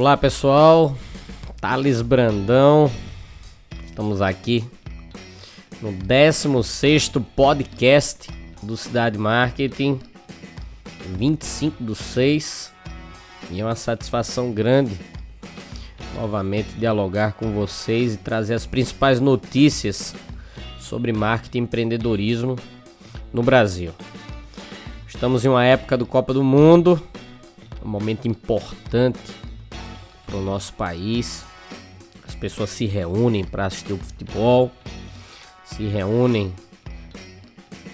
Olá pessoal, Thales Brandão, estamos aqui no 16 podcast do Cidade Marketing, 25 do 6, e é uma satisfação grande novamente dialogar com vocês e trazer as principais notícias sobre marketing e empreendedorismo no Brasil. Estamos em uma época do Copa do Mundo, um momento importante para o nosso país. As pessoas se reúnem para assistir o futebol, se reúnem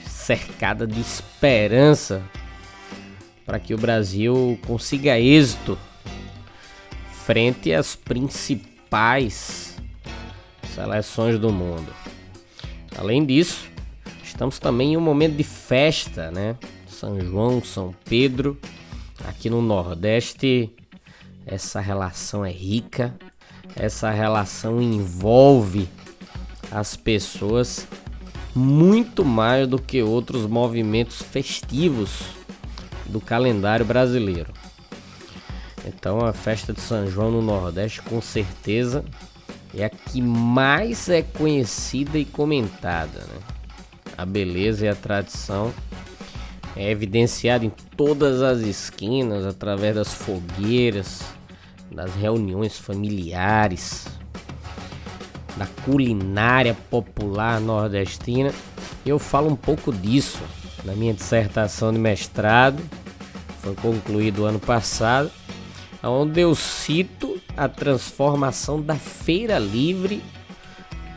cercada de esperança para que o Brasil consiga êxito frente às principais seleções do mundo. Além disso, estamos também em um momento de festa, né? São João, São Pedro, aqui no Nordeste essa relação é rica, essa relação envolve as pessoas muito mais do que outros movimentos festivos do calendário brasileiro. Então a festa de São João no Nordeste com certeza é a que mais é conhecida e comentada. Né? A beleza e a tradição é evidenciada em todas as esquinas através das fogueiras, das reuniões familiares, da culinária popular nordestina. Eu falo um pouco disso na minha dissertação de mestrado, foi concluído ano passado, onde eu cito a transformação da feira livre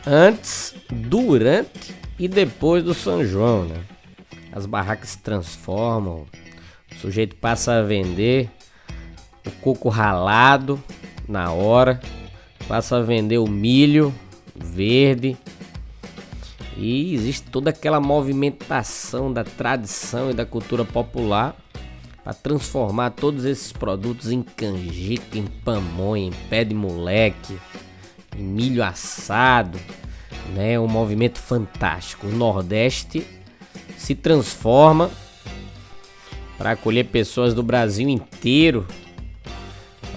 antes, durante e depois do São João, né? As barracas se transformam, o sujeito passa a vender o coco ralado na hora, passa a vender o milho verde. E existe toda aquela movimentação da tradição e da cultura popular para transformar todos esses produtos em canjica, em pamonha, em pé de moleque, em milho assado, né? Um movimento fantástico. O Nordeste se transforma para acolher pessoas do Brasil inteiro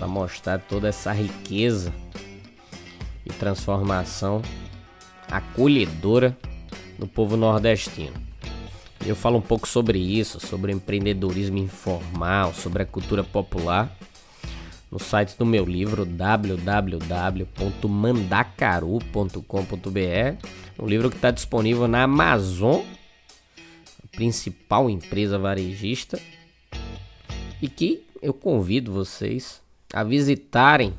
para mostrar toda essa riqueza e transformação acolhedora do povo nordestino. Eu falo um pouco sobre isso, sobre empreendedorismo informal, sobre a cultura popular, no site do meu livro www.mandacaru.com.br, um livro que está disponível na Amazon, a principal empresa varejista, e que eu convido vocês a visitarem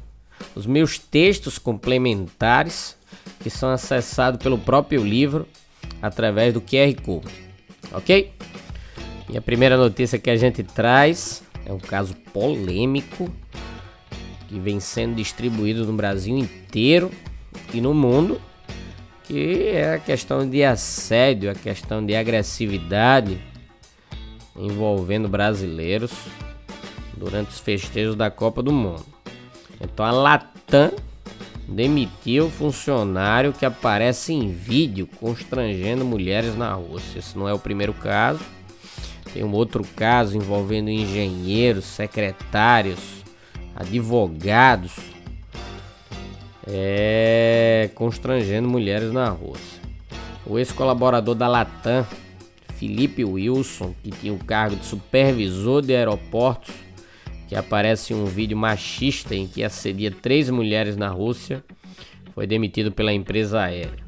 os meus textos complementares que são acessados pelo próprio livro através do QR Code, ok? E a primeira notícia que a gente traz é um caso polêmico que vem sendo distribuído no Brasil inteiro e no mundo, que é a questão de assédio, a questão de agressividade envolvendo brasileiros durante os festejos da Copa do Mundo. Então a Latam demitiu funcionário que aparece em vídeo constrangendo mulheres na Rússia. Esse não é o primeiro caso. Tem um outro caso envolvendo engenheiros, secretários, advogados, é, constrangendo mulheres na Rússia. O ex-colaborador da Latam, Felipe Wilson, que tinha o cargo de supervisor de aeroportos, que aparece um vídeo machista em que assedia três mulheres na Rússia, foi demitido pela empresa aérea.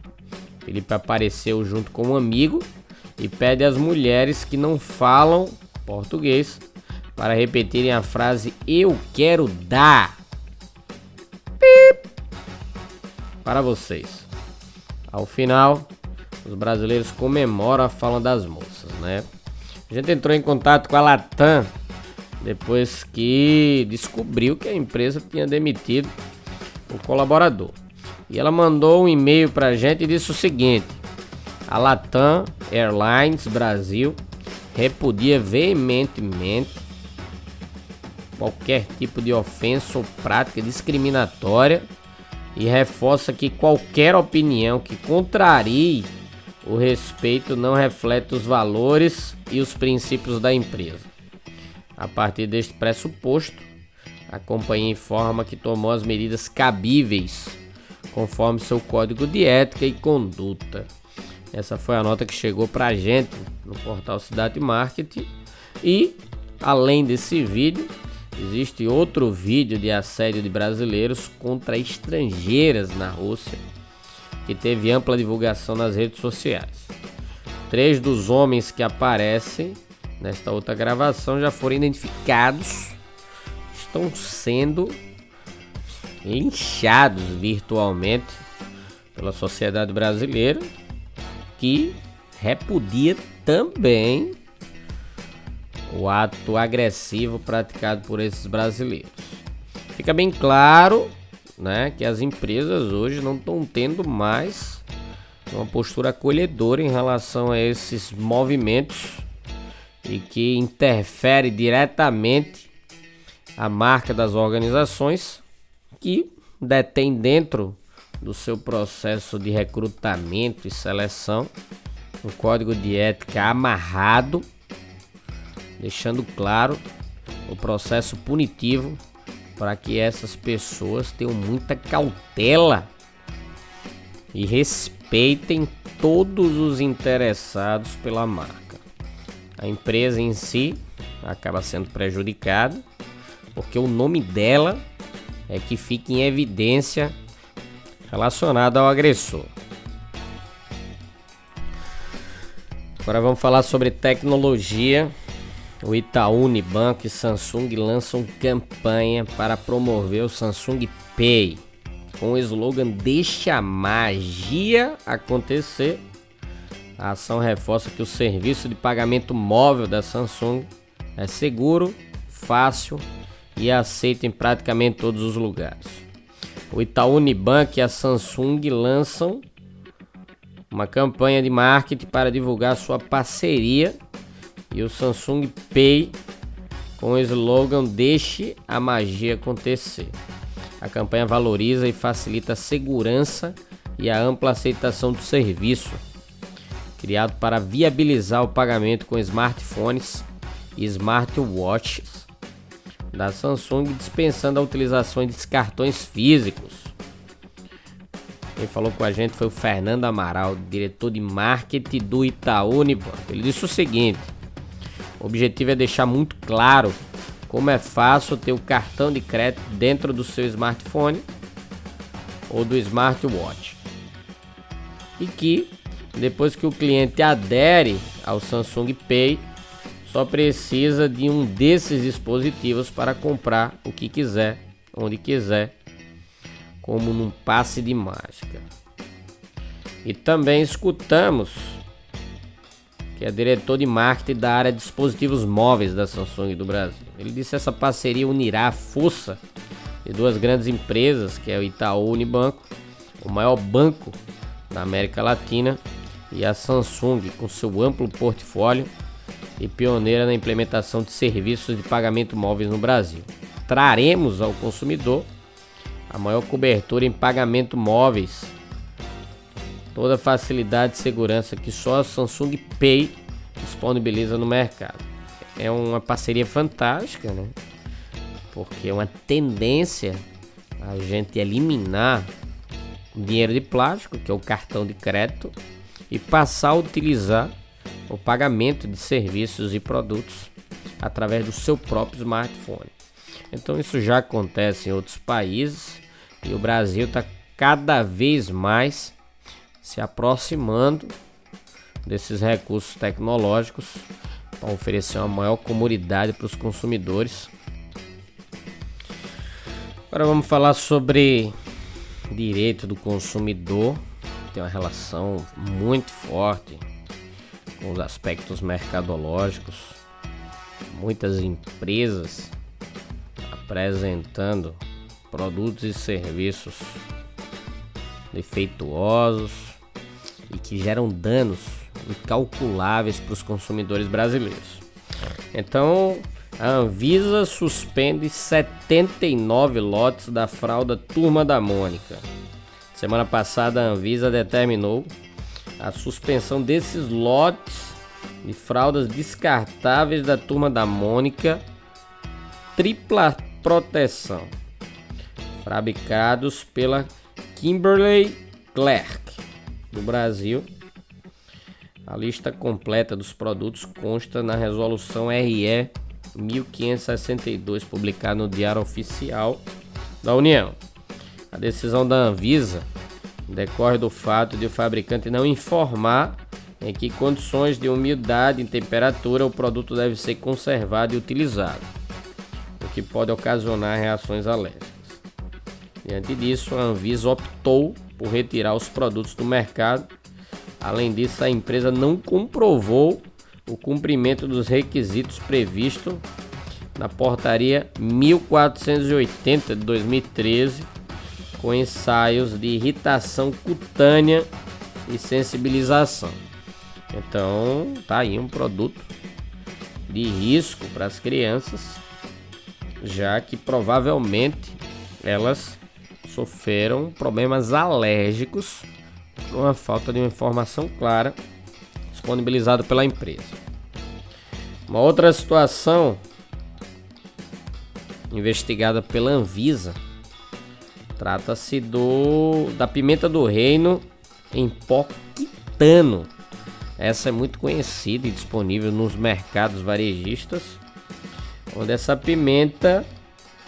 Felipe apareceu junto com um amigo e pede às mulheres que não falam português para repetirem a frase Eu quero dar Pip. para vocês. Ao final, os brasileiros comemoram a fala das moças, né? A gente entrou em contato com a Latam depois que descobriu que a empresa tinha demitido o colaborador. E ela mandou um e-mail para a gente e disse o seguinte: a Latam Airlines Brasil repudia veementemente qualquer tipo de ofensa ou prática discriminatória e reforça que qualquer opinião que contrarie o respeito não reflete os valores e os princípios da empresa. A partir deste pressuposto, a companhia informa que tomou as medidas cabíveis conforme seu código de ética e conduta. Essa foi a nota que chegou para a gente no portal Cidade Marketing. E, além desse vídeo, existe outro vídeo de assédio de brasileiros contra estrangeiras na Rússia que teve ampla divulgação nas redes sociais. Três dos homens que aparecem nesta outra gravação já foram identificados, estão sendo linchados virtualmente pela sociedade brasileira, que repudia também o ato agressivo praticado por esses brasileiros. Fica bem claro né, que as empresas hoje não estão tendo mais uma postura acolhedora em relação a esses movimentos e que interfere diretamente a marca das organizações que detém dentro do seu processo de recrutamento e seleção um código de ética amarrado, deixando claro o processo punitivo para que essas pessoas tenham muita cautela e respeitem todos os interessados pela marca. A empresa em si acaba sendo prejudicada porque o nome dela é que fica em evidência relacionado ao agressor. Agora vamos falar sobre tecnologia o Itaú, Unibanco e Samsung lançam campanha para promover o Samsung Pay com o slogan Deixa a magia acontecer. A ação reforça que o serviço de pagamento móvel da Samsung é seguro, fácil e aceito em praticamente todos os lugares. O Itaú Unibank e a Samsung lançam uma campanha de marketing para divulgar sua parceria e o Samsung Pay com o slogan Deixe a magia acontecer. A campanha valoriza e facilita a segurança e a ampla aceitação do serviço, criado para viabilizar o pagamento com smartphones e smartwatches da Samsung, dispensando a utilização de cartões físicos. Quem falou com a gente foi o Fernando Amaral, diretor de marketing do Itaú Unibanco. Ele disse o seguinte: o objetivo é deixar muito claro como é fácil ter o cartão de crédito dentro do seu smartphone ou do smartwatch. E que depois que o cliente adere ao Samsung Pay, só precisa de um desses dispositivos para comprar o que quiser, onde quiser, como num passe de mágica. E também escutamos que é diretor de marketing da área de dispositivos móveis da Samsung do Brasil. Ele disse que essa parceria unirá a força de duas grandes empresas, que é o Itaú Unibanco, o maior banco da América Latina, e a Samsung, com seu amplo portfólio e pioneira na implementação de serviços de pagamento móveis no Brasil. Traremos ao consumidor a maior cobertura em pagamento móveis toda a facilidade e segurança que só a Samsung Pay disponibiliza no mercado. É uma parceria fantástica, né? Porque é uma tendência a gente eliminar o dinheiro de plástico, que é o cartão de crédito, e passar a utilizar o pagamento de serviços e produtos através do seu próprio smartphone. Então isso já acontece em outros países e o Brasil está cada vez mais se aproximando desses recursos tecnológicos para oferecer uma maior comodidade para os consumidores. Agora vamos falar sobre direito do consumidor, tem uma relação muito forte com os aspectos mercadológicos. muitas empresas apresentando produtos e serviços defeituosos e que geram danos incalculáveis para os consumidores brasileiros. Então, a Anvisa suspende 79 lotes da fralda Turma da Mônica. Semana passada, a Anvisa determinou a suspensão desses lotes de fraldas descartáveis da Turma da Mônica tripla proteção, fabricados pela Kimberly Clark do Brasil. A lista completa dos produtos consta na resolução RE 1562, publicada no Diário Oficial da União. A decisão da Anvisa decorre do fato de o fabricante não informar em que condições de umidade e temperatura o produto deve ser conservado e utilizado, o que pode ocasionar reações alérgicas. Diante disso, a Anvisa optou por retirar os produtos do mercado. Além disso, a empresa não comprovou o cumprimento dos requisitos previstos na portaria 1480 de 2013, com ensaios de irritação cutânea e sensibilização. Então, tá aí um produto de risco para as crianças, já que provavelmente elas sofreram problemas alérgicos por uma falta de uma informação clara disponibilizada pela empresa. Uma outra situação investigada pela Anvisa trata-se do da pimenta do reino em pó quitano. Essa é muito conhecida e disponível nos mercados varejistas, onde essa pimenta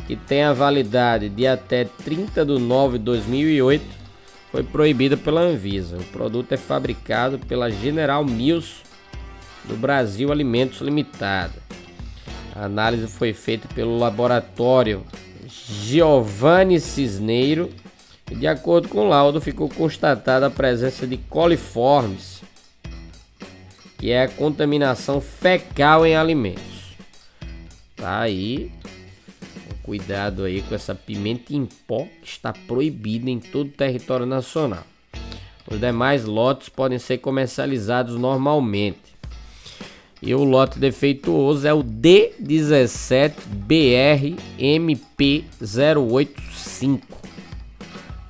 que tem a validade de até 30 de nove de 2008, foi proibida pela Anvisa. O produto é fabricado pela General Mills do Brasil Alimentos Limitada. A análise foi feita pelo laboratório Giovanni Cisneiro de acordo com o laudo, ficou constatada a presença de coliformes, que é a contaminação fecal em alimentos. Tá aí Cuidado aí com essa pimenta em pó que está proibida em todo o território nacional. Os demais lotes podem ser comercializados normalmente. E o lote defeituoso é o D17BRMP085.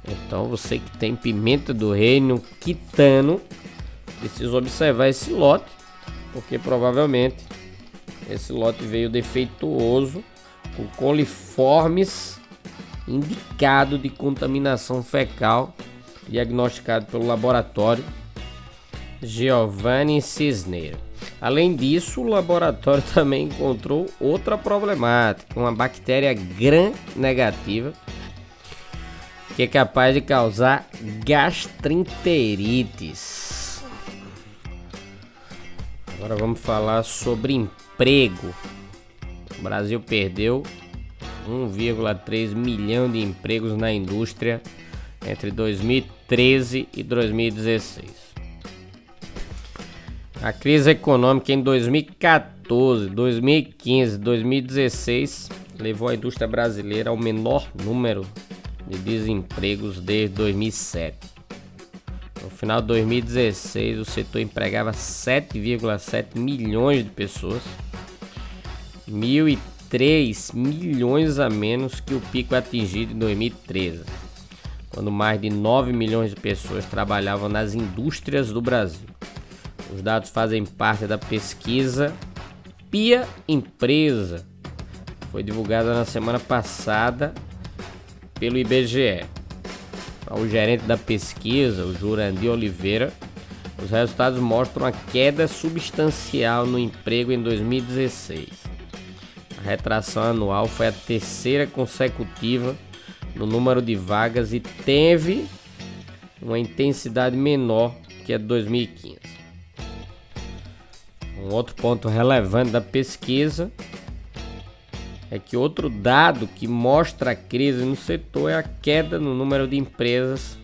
Então você que tem pimenta do reino quitano, precisa observar esse lote, porque provavelmente esse lote veio defeituoso com coliformes indicado de contaminação fecal, diagnosticado pelo laboratório Giovanni Cisneiro. Além disso, o laboratório também encontrou outra problemática, uma bactéria gram-negativa que é capaz de causar gastroenterites. Agora vamos falar sobre emprego. O Brasil perdeu 1,3 milhão de empregos na indústria entre 2013 e 2016. A crise econômica em 2014, 2015 e 2016 levou a indústria brasileira ao menor número de desempregos desde 2007. No final de 2016, o setor empregava 7,7 milhões de pessoas 1.003 milhões a menos que o pico atingido em 2013, quando mais de 9 milhões de pessoas trabalhavam nas indústrias do Brasil. Os dados fazem parte da pesquisa Pia Empresa, foi divulgada na semana passada pelo IBGE. O gerente da pesquisa, o Jurandir Oliveira, os resultados mostram a queda substancial no emprego em 2016 retração anual foi a terceira consecutiva no número de vagas e teve uma intensidade menor que a de 2015. Um outro ponto relevante da pesquisa é que outro dado que mostra a crise no setor é a queda no número de empresas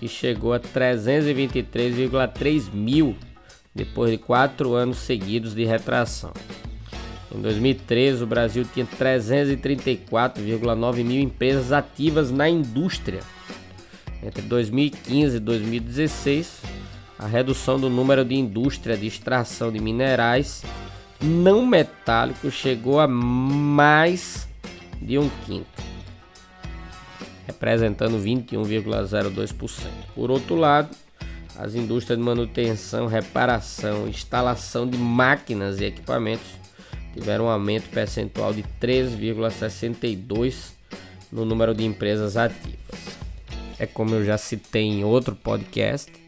que chegou a 323,3 mil depois de quatro anos seguidos de retração. Em 2013, o Brasil tinha 334,9 mil empresas ativas na indústria. Entre 2015 e 2016, a redução do número de indústria de extração de minerais não metálicos chegou a mais de um quinto, representando 21,02%. Por outro lado, as indústrias de manutenção, reparação, instalação de máquinas e equipamentos tiveram um aumento percentual de 3,62 no número de empresas ativas. É como eu já citei em outro podcast,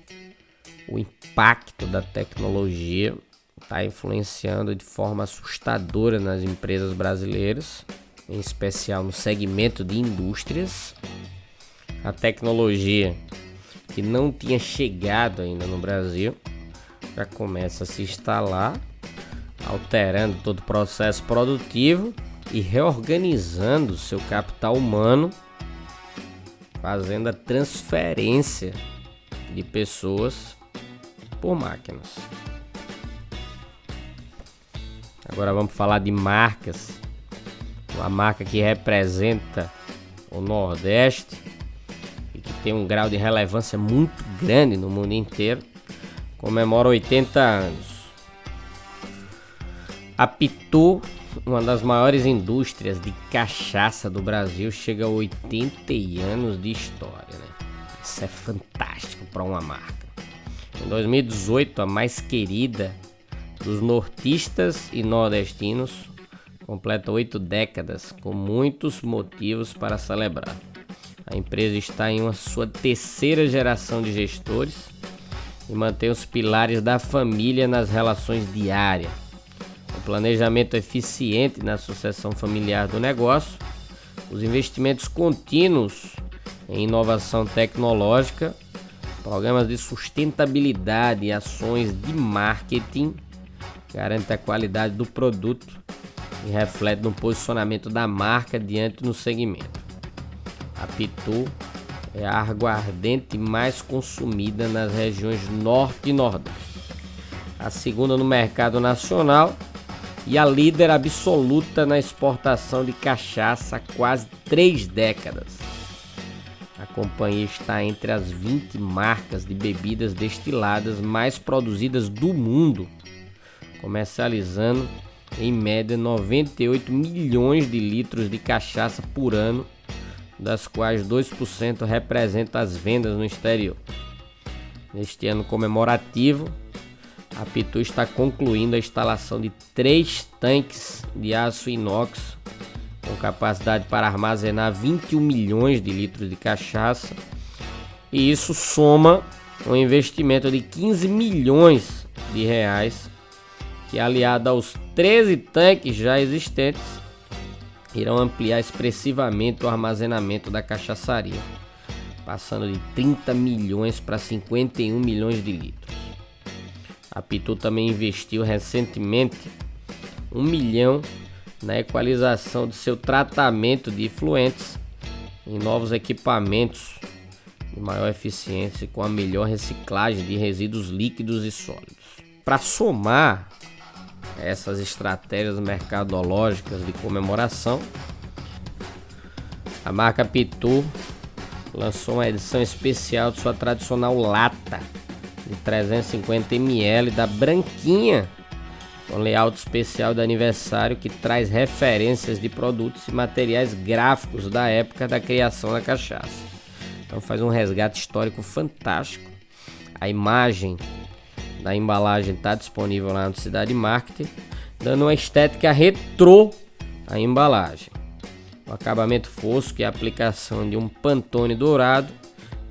o impacto da tecnologia está influenciando de forma assustadora nas empresas brasileiras, em especial no segmento de indústrias. A tecnologia que não tinha chegado ainda no Brasil já começa a se instalar alterando todo o processo produtivo e reorganizando seu capital humano, fazendo a transferência de pessoas por máquinas. Agora vamos falar de marcas. Uma marca que representa o Nordeste e que tem um grau de relevância muito grande no mundo inteiro, comemora 80 anos. A Pitu, uma das maiores indústrias de cachaça do Brasil, chega a 80 anos de história. Né? Isso é fantástico para uma marca. Em 2018, a mais querida dos nortistas e nordestinos completa oito décadas, com muitos motivos para celebrar. A empresa está em uma sua terceira geração de gestores e mantém os pilares da família nas relações diárias planejamento eficiente na sucessão familiar do negócio, os investimentos contínuos em inovação tecnológica, programas de sustentabilidade e ações de marketing garantem a qualidade do produto e reflete no posicionamento da marca diante no segmento. A Pitu é a aguardente mais consumida nas regiões norte e nordeste. A segunda no mercado nacional e a líder absoluta na exportação de cachaça há quase três décadas. A companhia está entre as 20 marcas de bebidas destiladas mais produzidas do mundo, comercializando em média 98 milhões de litros de cachaça por ano, das quais 2% representam as vendas no exterior. Neste ano comemorativo, a Pitu está concluindo a instalação de três tanques de aço inox com capacidade para armazenar 21 milhões de litros de cachaça. E isso soma um investimento de 15 milhões de reais, que aliado aos 13 tanques já existentes, irão ampliar expressivamente o armazenamento da cachaçaria, passando de 30 milhões para 51 milhões de litros. A Pitu também investiu recentemente um milhão na equalização de seu tratamento de efluentes em novos equipamentos de maior eficiência com a melhor reciclagem de resíduos líquidos e sólidos. Para somar essas estratégias mercadológicas de comemoração, a marca Pitu lançou uma edição especial de sua tradicional lata de 350 ml da Branquinha, com layout especial de aniversário que traz referências de produtos e materiais gráficos da época da criação da cachaça. Então faz um resgate histórico fantástico. A imagem da embalagem está disponível lá no Cidade Marketing, dando uma estética retrô à embalagem. O acabamento fosco e a aplicação de um pantone dourado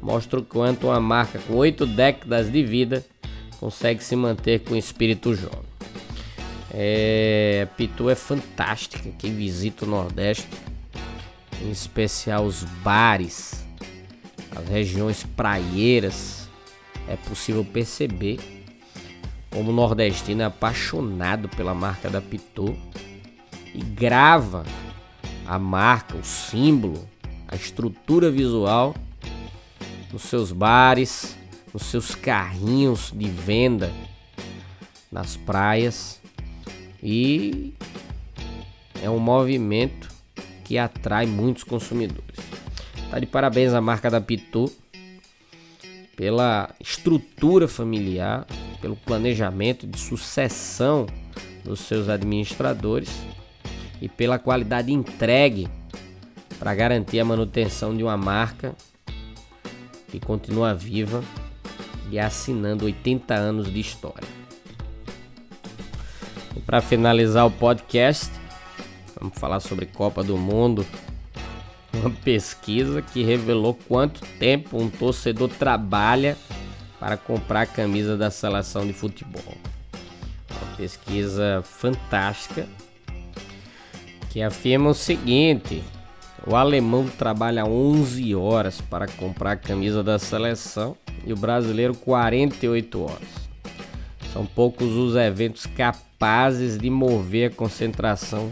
mostra o quanto uma marca com oito décadas de vida consegue se manter com espírito jovem. É, Pitu é fantástica. Quem visita o Nordeste, em especial os bares, as regiões praieiras, é possível perceber como o nordestino é apaixonado pela marca da Pitu e grava a marca, o símbolo, a estrutura visual nos seus bares, nos seus carrinhos de venda nas praias e é um movimento que atrai muitos consumidores. Tá de parabéns a marca da Pitu pela estrutura familiar, pelo planejamento de sucessão dos seus administradores e pela qualidade entregue para garantir a manutenção de uma marca que continua viva e assinando 80 anos de história. E para finalizar o podcast, vamos falar sobre Copa do Mundo. Uma pesquisa que revelou quanto tempo um torcedor trabalha para comprar a camisa da seleção de futebol. Uma pesquisa fantástica que afirma o seguinte: o alemão trabalha 11 horas para comprar a camisa da seleção e o brasileiro 48 horas. São poucos os eventos capazes de mover a concentração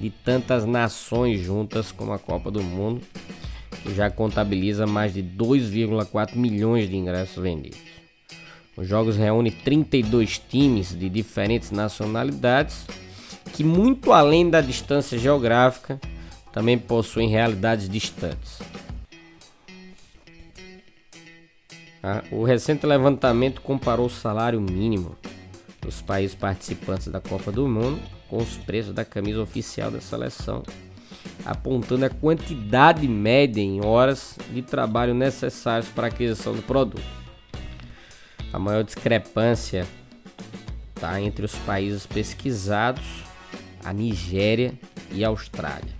de tantas nações juntas como a Copa do Mundo, que já contabiliza mais de 2,4 milhões de ingressos vendidos. Os jogos reúnem 32 times de diferentes nacionalidades que, muito além da distância geográfica, também possuem realidades distantes. Ah, o recente levantamento comparou o salário mínimo dos países participantes da Copa do Mundo com os preços da camisa oficial da seleção, apontando a quantidade média em horas de trabalho necessários para a aquisição do produto. A maior discrepância está entre os países pesquisados, a Nigéria e a Austrália.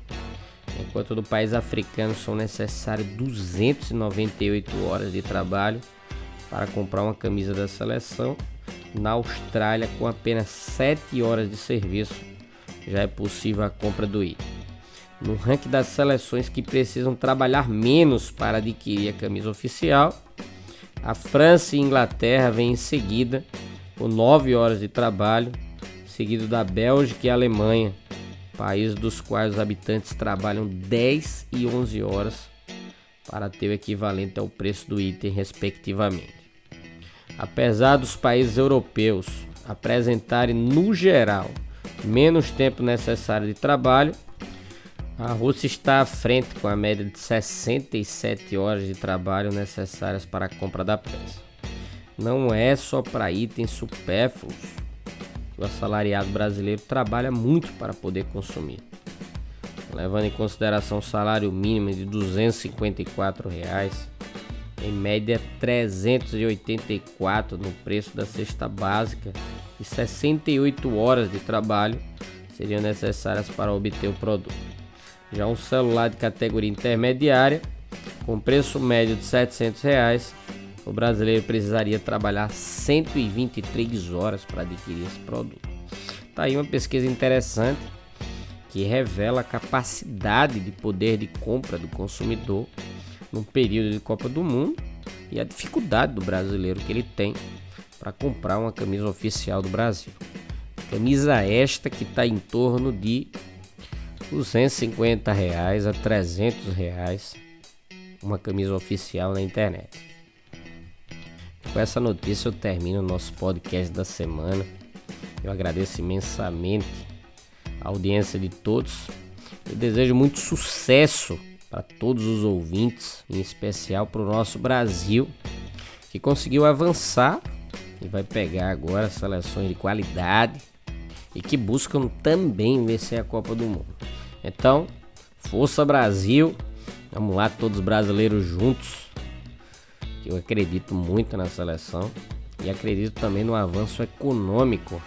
Enquanto no país africano são necessárias 298 horas de trabalho para comprar uma camisa da seleção, na Austrália, com apenas 7 horas de serviço, já é possível a compra do item. No ranking das seleções que precisam trabalhar menos para adquirir a camisa oficial, a França e a Inglaterra vêm em seguida, com 9 horas de trabalho, seguido da Bélgica e Alemanha, países dos quais os habitantes trabalham 10 e 11 horas para ter o equivalente ao preço do item, respectivamente. Apesar dos países europeus apresentarem, no geral, menos tempo necessário de trabalho, a Rússia está à frente com a média de 67 horas de trabalho necessárias para a compra da peça. Não é só para itens supérfluos que o assalariado brasileiro trabalha muito para poder consumir. Levando em consideração o salário mínimo de 254 reais, em média 384 no preço da cesta básica e 68 horas de trabalho seriam necessárias para obter o produto. Já um celular de categoria intermediária, com preço médio de 700 reais, o brasileiro precisaria trabalhar 123 horas para adquirir esse produto. Tá aí uma pesquisa interessante que revela a capacidade de poder de compra do consumidor num período de Copa do Mundo e a dificuldade do brasileiro que ele tem para comprar uma camisa oficial do Brasil. Camisa esta que está em torno de 250 reais a 300 reais uma camisa oficial na internet. Com essa notícia eu termino o nosso podcast da semana. Eu agradeço imensamente a audiência de todos. Eu desejo muito sucesso para todos os ouvintes, em especial para o nosso Brasil, que conseguiu avançar e vai pegar agora seleções de qualidade e que buscam também vencer a Copa do Mundo. Então, força Brasil! Vamos lá, todos brasileiros juntos. Eu acredito muito na seleção e acredito também no avanço econômico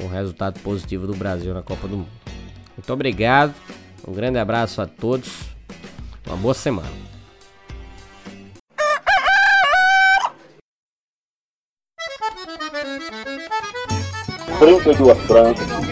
o resultado positivo do Brasil na Copa do Mundo. Muito obrigado, um grande abraço a todos uma boa semana. Trinta e duas francas.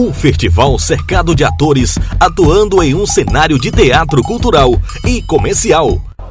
Um festival cercado de atores atuando em um cenário de teatro cultural e comercial.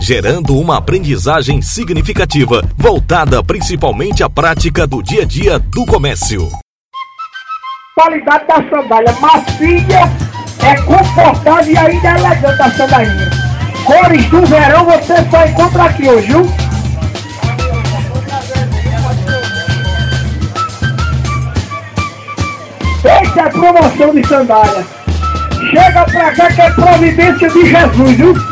gerando uma aprendizagem significativa voltada principalmente à prática do dia a dia do comércio. Qualidade da sandália macia, é confortável e ainda é elegante a sandalinha. Cores do verão você só encontra aqui hoje, viu? Essa é a promoção de sandália. Chega pra cá que é providência de Jesus, viu?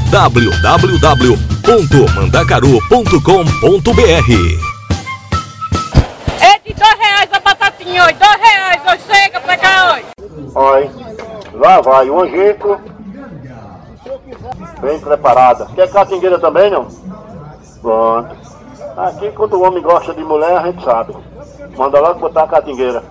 www.mandacaru.com.br. É de dois reais a batatinha hoje, dois reais hoje, chega pra cá hoje. Olha, lá vai o angico. Bem preparada. Quer catingueira também, não? Pronto. Aqui, quando o homem gosta de mulher, a gente sabe. Manda logo botar a catingueira.